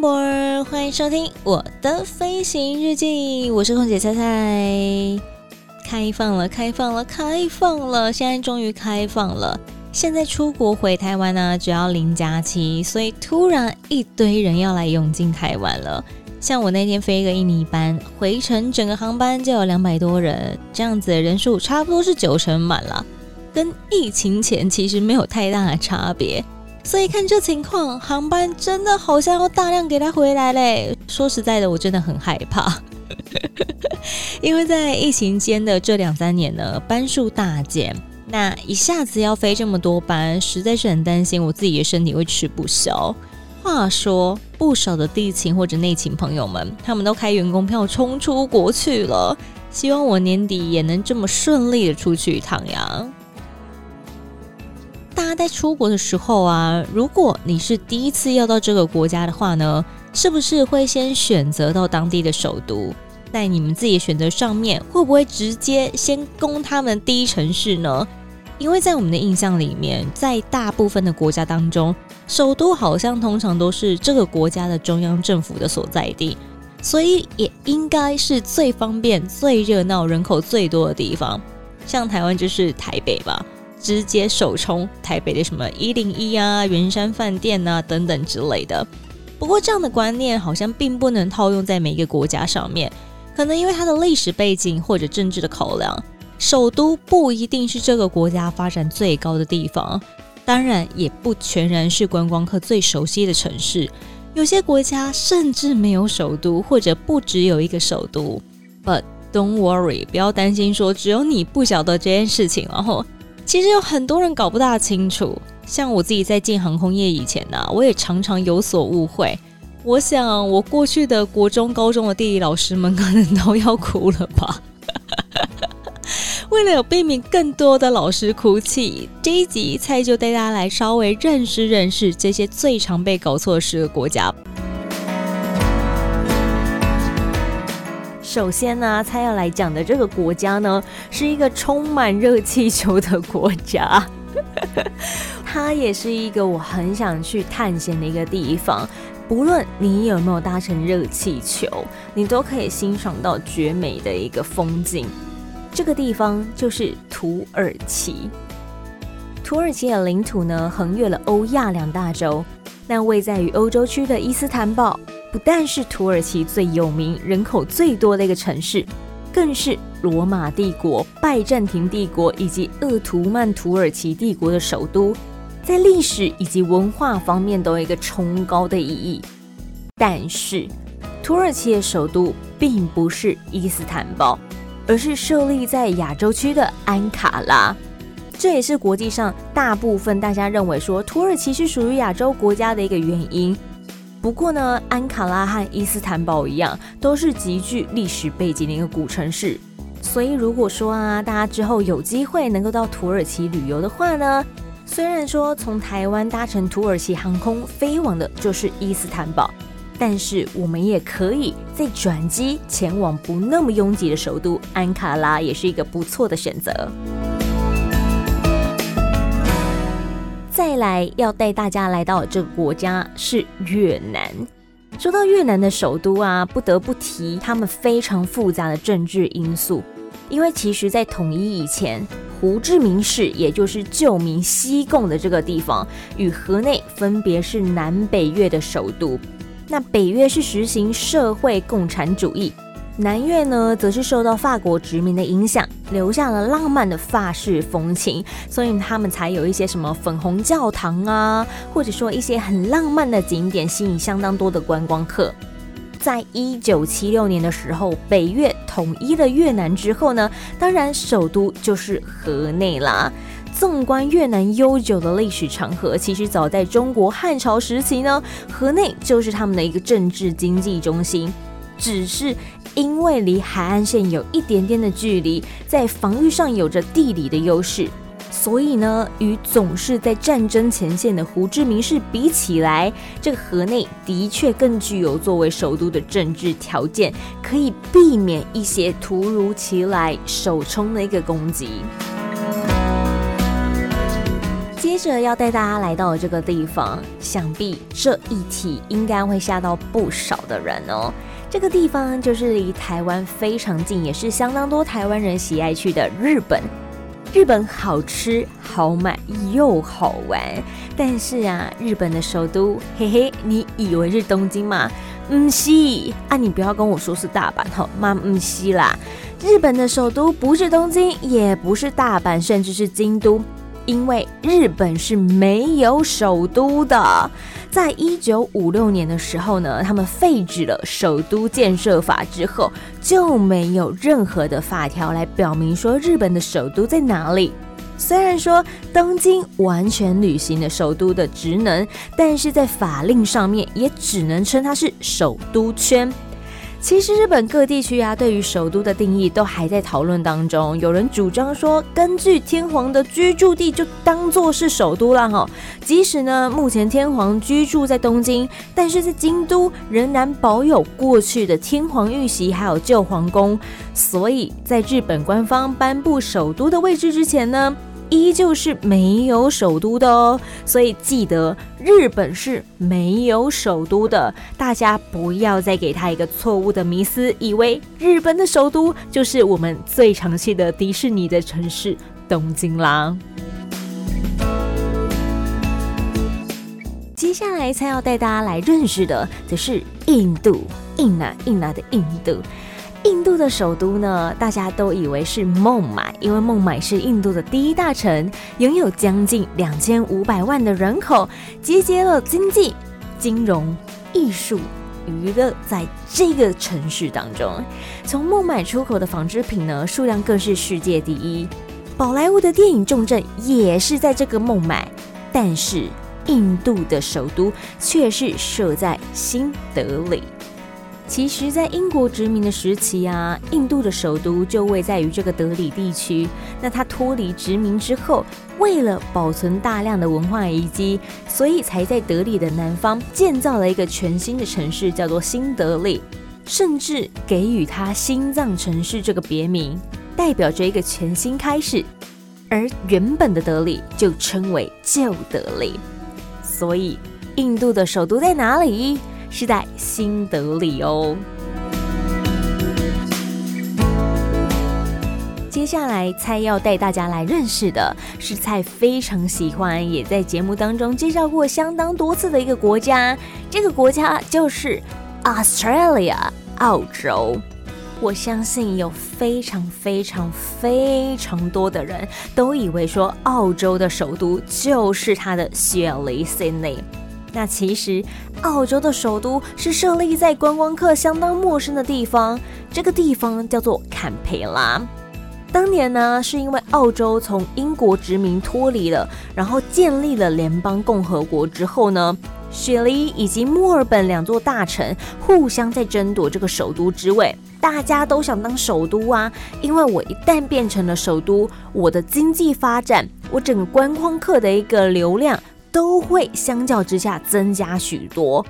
欢迎收听我的飞行日记。我是空姐菜菜。开放了，开放了，开放了！现在终于开放了。现在出国回台湾呢，只要零假期，所以突然一堆人要来涌进台湾了。像我那天飞一个印尼班，回程整个航班就有两百多人，这样子的人数差不多是九成满了，跟疫情前其实没有太大的差别。所以看这情况，航班真的好像要大量给他回来嘞。说实在的，我真的很害怕，因为在疫情间的这两三年呢，班数大减，那一下子要飞这么多班，实在是很担心我自己的身体会吃不消。话说，不少的地勤或者内勤朋友们，他们都开员工票冲出国去了，希望我年底也能这么顺利的出去一趟呀。大家在出国的时候啊，如果你是第一次要到这个国家的话呢，是不是会先选择到当地的首都？在你们自己的选择上面，会不会直接先攻他们第一城市呢？因为在我们的印象里面，在大部分的国家当中，首都好像通常都是这个国家的中央政府的所在地，所以也应该是最方便、最热闹、人口最多的地方。像台湾就是台北吧。直接首冲台北的什么一零一啊、圆山饭店啊等等之类的。不过这样的观念好像并不能套用在每一个国家上面，可能因为它的历史背景或者政治的考量，首都不一定是这个国家发展最高的地方。当然，也不全然是观光客最熟悉的城市。有些国家甚至没有首都，或者不只有一个首都。But don't worry，不要担心说只有你不晓得这件事情，然后。其实有很多人搞不大清楚，像我自己在进航空业以前呢、我也常常有所误会。我想，我过去的国中、高中的地理老师们可能都要哭了吧。为了有避免更多的老师哭泣，这一集菜就带大家来稍微认识认识这些最常被搞错的十个国家。首先呢，他要来讲的这个国家呢，是一个充满热气球的国家，它也是一个我很想去探险的一个地方。不论你有没有搭乘热气球，你都可以欣赏到绝美的一个风景。这个地方就是土耳其。土耳其的领土呢，横越了欧亚两大洲，那位在于欧洲区的伊斯坦堡。不但是土耳其最有名、人口最多的一个城市，更是罗马帝国、拜占庭帝国以及鄂图曼土耳其帝国的首都，在历史以及文化方面都有一个崇高的意义。但是，土耳其的首都并不是伊斯坦堡，而是设立在亚洲区的安卡拉。这也是国际上大部分大家认为说土耳其是属于亚洲国家的一个原因。不过呢，安卡拉和伊斯坦堡一样，都是极具历史背景的一个古城市。所以如果说啊，大家之后有机会能够到土耳其旅游的话呢，虽然说从台湾搭乘土耳其航空飞往的就是伊斯坦堡，但是我们也可以再转机前往不那么拥挤的首都安卡拉，也是一个不错的选择。再来要带大家来到这个国家是越南。说到越南的首都啊，不得不提他们非常复杂的政治因素。因为其实，在统一以前，胡志明市也就是旧名西贡的这个地方，与河内分别是南北越的首都。那北越是实行社会共产主义。南越呢，则是受到法国殖民的影响，留下了浪漫的法式风情，所以他们才有一些什么粉红教堂啊，或者说一些很浪漫的景点，吸引相当多的观光客。在一九七六年的时候，北越统一了越南之后呢，当然首都就是河内啦。纵观越南悠久的历史长河，其实早在中国汉朝时期呢，河内就是他们的一个政治经济中心。只是因为离海岸线有一点点的距离，在防御上有着地理的优势。所以呢，与总是在战争前线的胡志明市比起来，这个河内的确更具有作为首都的政治条件，可以避免一些突如其来首冲的一个攻击。接着要带大家来到这个地方，想必这一题应该会吓到不少的人哦。这个地方就是离台湾非常近，也是相当多台湾人喜爱去的日本。日本好吃好买又好玩，但是啊，日本的首都，嘿嘿，你以为是东京吗？唔西啊，你不要跟我说是大阪吼，妈唔西啦，日本的首都不是东京，也不是大阪，甚至是京都。因为日本是没有首都的，在一九五六年的时候呢，他们废止了首都建设法之后，就没有任何的法条来表明说日本的首都在哪里。虽然说东京完全履行了首都的职能，但是在法令上面也只能称它是首都圈。其实日本各地区啊，对于首都的定义都还在讨论当中。有人主张说，根据天皇的居住地就当做是首都了哈。即使呢，目前天皇居住在东京，但是在京都仍然保有过去的天皇御玺还有旧皇宫。所以在日本官方颁布首都的位置之前呢，依旧是没有首都的哦，所以记得日本是没有首都的，大家不要再给他一个错误的迷思，以为日本的首都就是我们最常去的迪士尼的城市东京啦。接下来才要带大家来认识的，则是印度，印啊印啊的印度。印度的首都呢，大家都以为是孟买，因为孟买是印度的第一大城，拥有将近两千五百万的人口，集结了经济、金融、艺术、娱乐在这个城市当中。从孟买出口的纺织品呢，数量更是世界第一。宝莱坞的电影重镇也是在这个孟买，但是印度的首都却是设在新德里。其实，在英国殖民的时期啊，印度的首都就位在于这个德里地区。那它脱离殖民之后，为了保存大量的文化遗迹，所以才在德里的南方建造了一个全新的城市，叫做新德里，甚至给予它“心脏城市”这个别名，代表着一个全新开始。而原本的德里就称为旧德里。所以，印度的首都在哪里？是在新德里哦。接下来，蔡要带大家来认识的是蔡非常喜欢，也在节目当中介绍过相当多次的一个国家。这个国家就是 Australia，澳洲。我相信有非常非常非常多的人都以为说，澳洲的首都就是它的雪梨 Sydney。那其实，澳洲的首都是设立在观光客相当陌生的地方，这个地方叫做坎培拉。当年呢，是因为澳洲从英国殖民脱离了，然后建立了联邦共和国之后呢，雪梨以及墨尔本两座大城互相在争夺这个首都之位，大家都想当首都啊，因为我一旦变成了首都，我的经济发展，我整个观光客的一个流量。都会相较之下增加许多，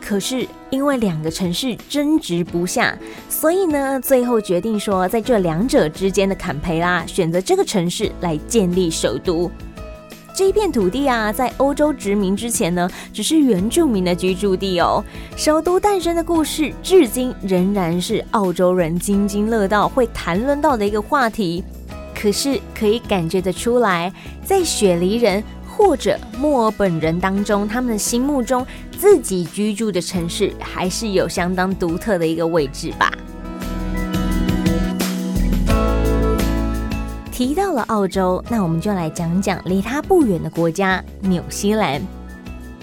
可是因为两个城市争执不下，所以呢，最后决定说，在这两者之间的坎培拉选择这个城市来建立首都。这一片土地啊，在欧洲殖民之前呢，只是原住民的居住地哦。首都诞生的故事，至今仍然是澳洲人津津乐道会谈论到的一个话题。可是可以感觉得出来，在雪梨人。或者墨尔本人当中，他们心目中自己居住的城市还是有相当独特的一个位置吧。提到了澳洲，那我们就来讲讲离它不远的国家——纽西兰。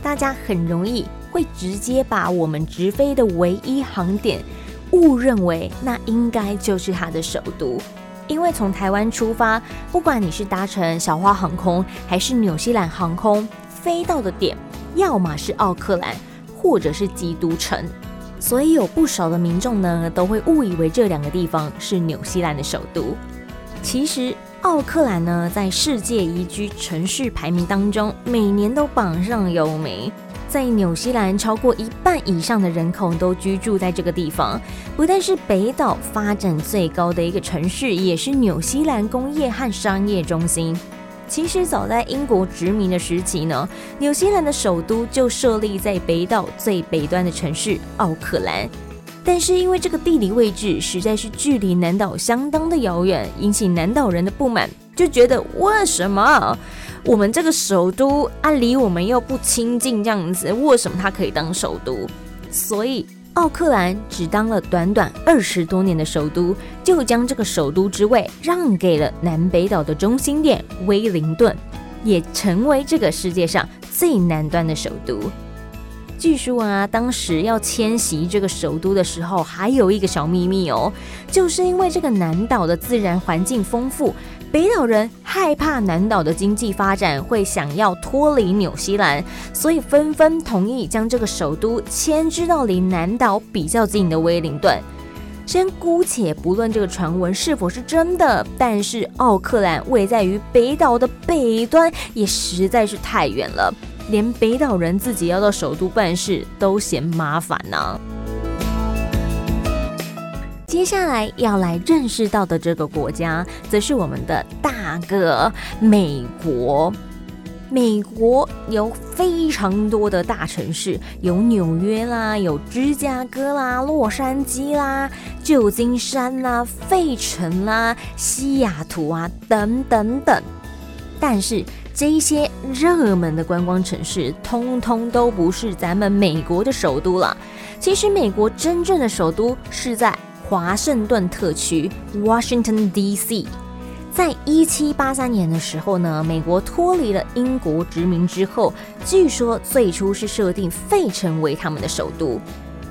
大家很容易会直接把我们直飞的唯一航点误认为那应该就是它的首都。因为从台湾出发，不管你是搭乘小花航空还是纽西兰航空，飞到的点要么是奥克兰，或者是基督城，所以有不少的民众呢都会误以为这两个地方是纽西兰的首都。其实，奥克兰呢在世界宜居城市排名当中，每年都榜上有名。在纽西兰，超过一半以上的人口都居住在这个地方。不但是北岛发展最高的一个城市，也是纽西兰工业和商业中心。其实早在英国殖民的时期呢，纽西兰的首都就设立在北岛最北端的城市奥克兰。但是因为这个地理位置实在是距离南岛相当的遥远，引起南岛人的不满，就觉得为什么？我们这个首都啊，离我们又不亲近，这样子，为什么它可以当首都？所以奥克兰只当了短短二十多年的首都，就将这个首都之位让给了南北岛的中心点威灵顿，也成为这个世界上最南端的首都。据说啊，当时要迁徙这个首都的时候，还有一个小秘密哦，就是因为这个南岛的自然环境丰富。北岛人害怕南岛的经济发展会想要脱离纽西兰，所以纷纷同意将这个首都迁至到离南岛比较近的威灵顿。先姑且不论这个传闻是否是真的，但是奥克兰位在于北岛的北端，也实在是太远了，连北岛人自己要到首都办事都嫌麻烦呢、接下来要来认识到的这个国家，则是我们的大哥美国。美国有非常多的大城市，有纽约啦，有芝加哥啦，洛杉矶啦，旧金山啦，费城啦，西雅图啊，等等等。但是这些热门的观光城市，通通都不是咱们美国的首都了。其实，美国真正的首都是在。华盛顿特区 （Washington D.C.） 在一七八三年的时候呢，美国脱离了英国殖民之后，据说最初是设定费城为他们的首都。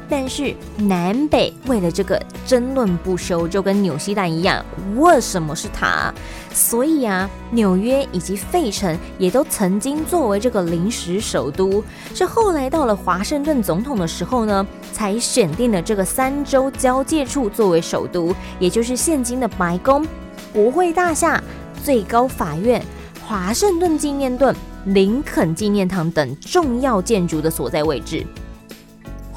但是南北为了这个争论不休，就跟纽西兰一样，为什么是它？所以啊，纽约以及费城也都曾经作为这个临时首都。是后来到了华盛顿总统的时候呢，才选定了这个三州交界处作为首都，也就是现今的白宫、国会大厦、最高法院、华盛顿纪念盾、林肯纪念堂等重要建筑的所在位置。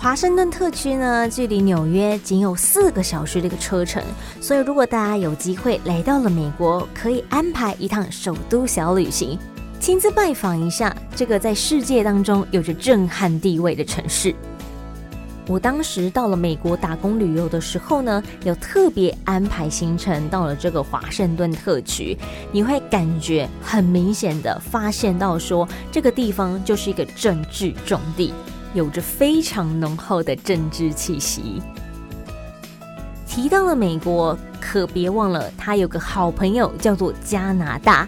华盛顿特区呢，距离纽约仅有四个小时的一个车程，所以如果大家有机会来到了美国，可以安排一趟首都小旅行，亲自拜访一下这个在世界当中有着震撼地位的城市。我当时到了美国打工旅游的时候呢，有特别安排行程到了这个华盛顿特区，你会感觉很明显的发现到说，这个地方就是一个政治重地。有着非常浓厚的政治气息。提到了美国，可别忘了他有个好朋友叫做加拿大。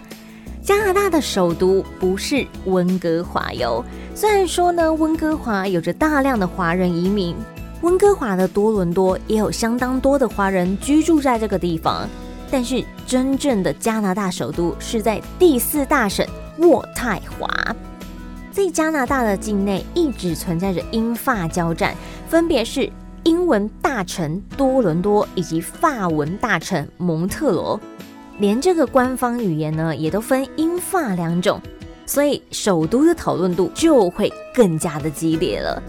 加拿大的首都不是温哥华哟。虽然说呢，温哥华有着大量的华人移民，温哥华的多伦多也有相当多的华人居住在这个地方，但是真正的加拿大首都是在第四大省渥太华。在加拿大的境内一直存在着英法交战，分别是英文大城多伦多以及法文大城蒙特罗，连这个官方语言呢也都分英法两种，所以首都的讨论度就会更加的激烈了。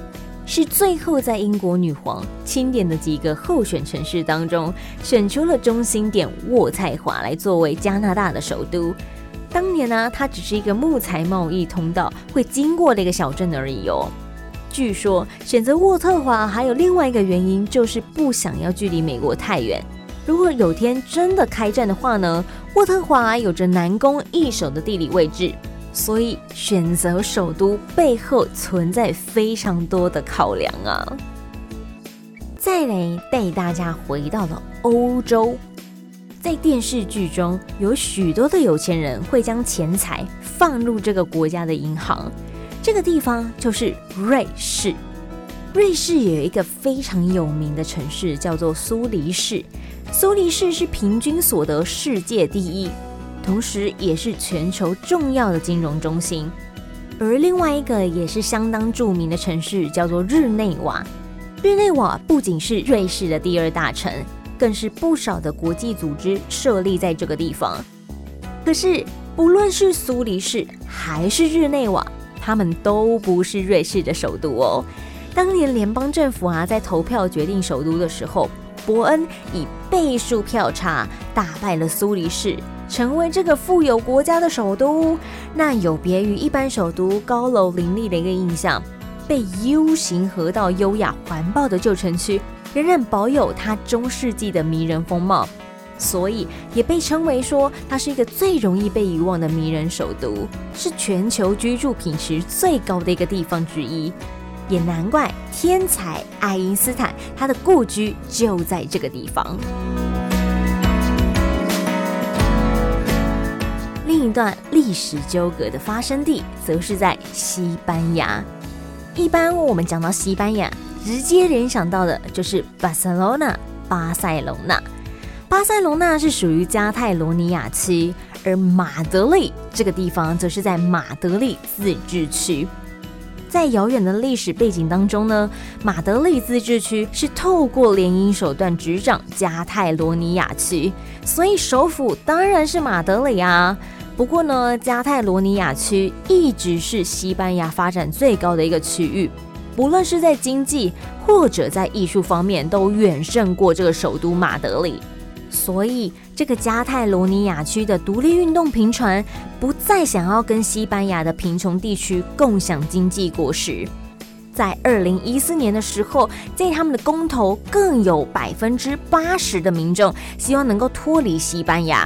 是最后在英国女皇钦点的几个候选城市当中，选出了中心点渥太华来作为加拿大的首都。当年呢、它只是一个木材贸易通道会经过的一个小镇而已哦。据说选择渥特华还有另外一个原因，就是不想要距离美国太远。如果有天真的开战的话呢，渥特华有着难攻易守的地理位置，所以选择首都背后存在非常多的考量啊。再来带大家回到了欧洲。在电视剧中，有许多的有钱人会将钱财放入这个国家的银行，这个地方就是瑞士。瑞士有一个非常有名的城市叫做苏黎世，苏黎世是平均所得世界第一，同时也是全球重要的金融中心。而另外一个也是相当著名的城市叫做日内瓦。日内瓦不仅是瑞士的第二大城，更是不少的国际组织设立在这个地方。可是，不论是苏黎世还是日内瓦，他们都不是瑞士的首都哦。当年联邦政府啊在投票决定首都的时候，伯恩以倍数票差打败了苏黎世，成为这个富有国家的首都。那有别于一般首都高楼林立的一个印象，被 U 型河道优雅环抱的旧城区，仍然保有它中世纪的迷人风貌，所以也被称为说它是一个最容易被遗忘的迷人首都，是全球居住品质最高的一个地方之一。也难怪天才爱因斯坦，他的故居就在这个地方。另一段历史纠葛的发生地，则是在西班牙。一般我们讲到西班牙，直接联想到的就是巴塞罗那，巴塞隆纳。巴塞隆纳是属于加泰罗尼亚区，而马德里这个地方则是在马德里自治区。在遥远的历史背景当中呢，马德里自治区是透过联姻手段执掌加泰罗尼亚区，所以首府当然是马德里啊。不过呢，加泰罗尼亚区一直是西班牙发展最高的一个区域，不论是在经济或者在艺术方面，都远胜过这个首都马德里。所以，这个加泰罗尼亚区的独立运动频传，不再想要跟西班牙的贫穷地区共享经济果实。在二零一四年的时候，在他们的公投，更有百分之八十的民众希望能够脱离西班牙。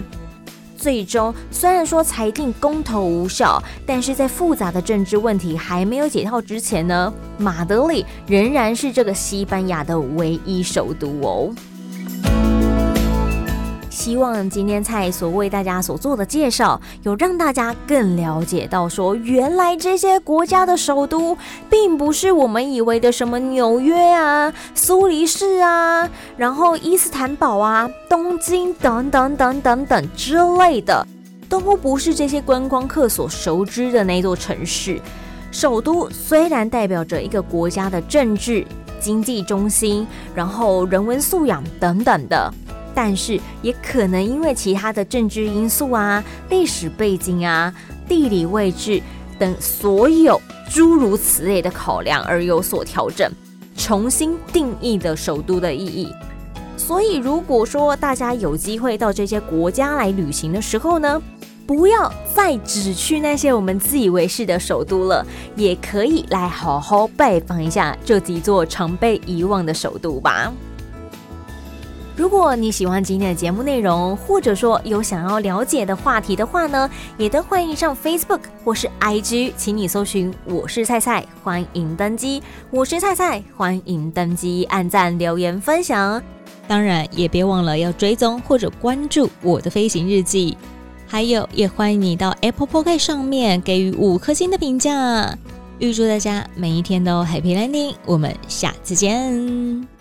最终，虽然说裁定公投无效，但是在复杂的政治问题还没有解套之前呢，马德里仍然是这个西班牙的唯一首都哦。希望今天菜所为大家所做的介绍，有让大家更了解到说，原来这些国家的首都，并不是我们以为的什么纽约啊、苏黎世啊，然后伊斯坦堡啊、东京等等等等等之类的，都不是这些观光客所熟知的那座城市。首都虽然代表着一个国家的政治、经济中心，然后人文素养等等的。但是也可能因为其他的政治因素啊、历史背景啊、地理位置等所有诸如此类的考量而有所调整，重新定义的首都的意义。所以，如果说大家有机会到这些国家来旅行的时候呢，不要再只去那些我们自以为是的首都了，也可以来好好拜访一下这几座常被遗忘的首都吧。如果你喜欢今天的节目内容，或者说有想要了解的话题的话呢，也都欢迎上 Facebook 或是 IG，请你搜寻“我是菜菜”，欢迎登机。我是菜菜，欢迎登机，按赞、留言、分享。当然，也别忘了要追踪或者关注我的飞行日记。还有，也欢迎你到 Apple Podcast 上面给予五颗星的评价。预祝大家每一天都 Happy Landing，我们下次见。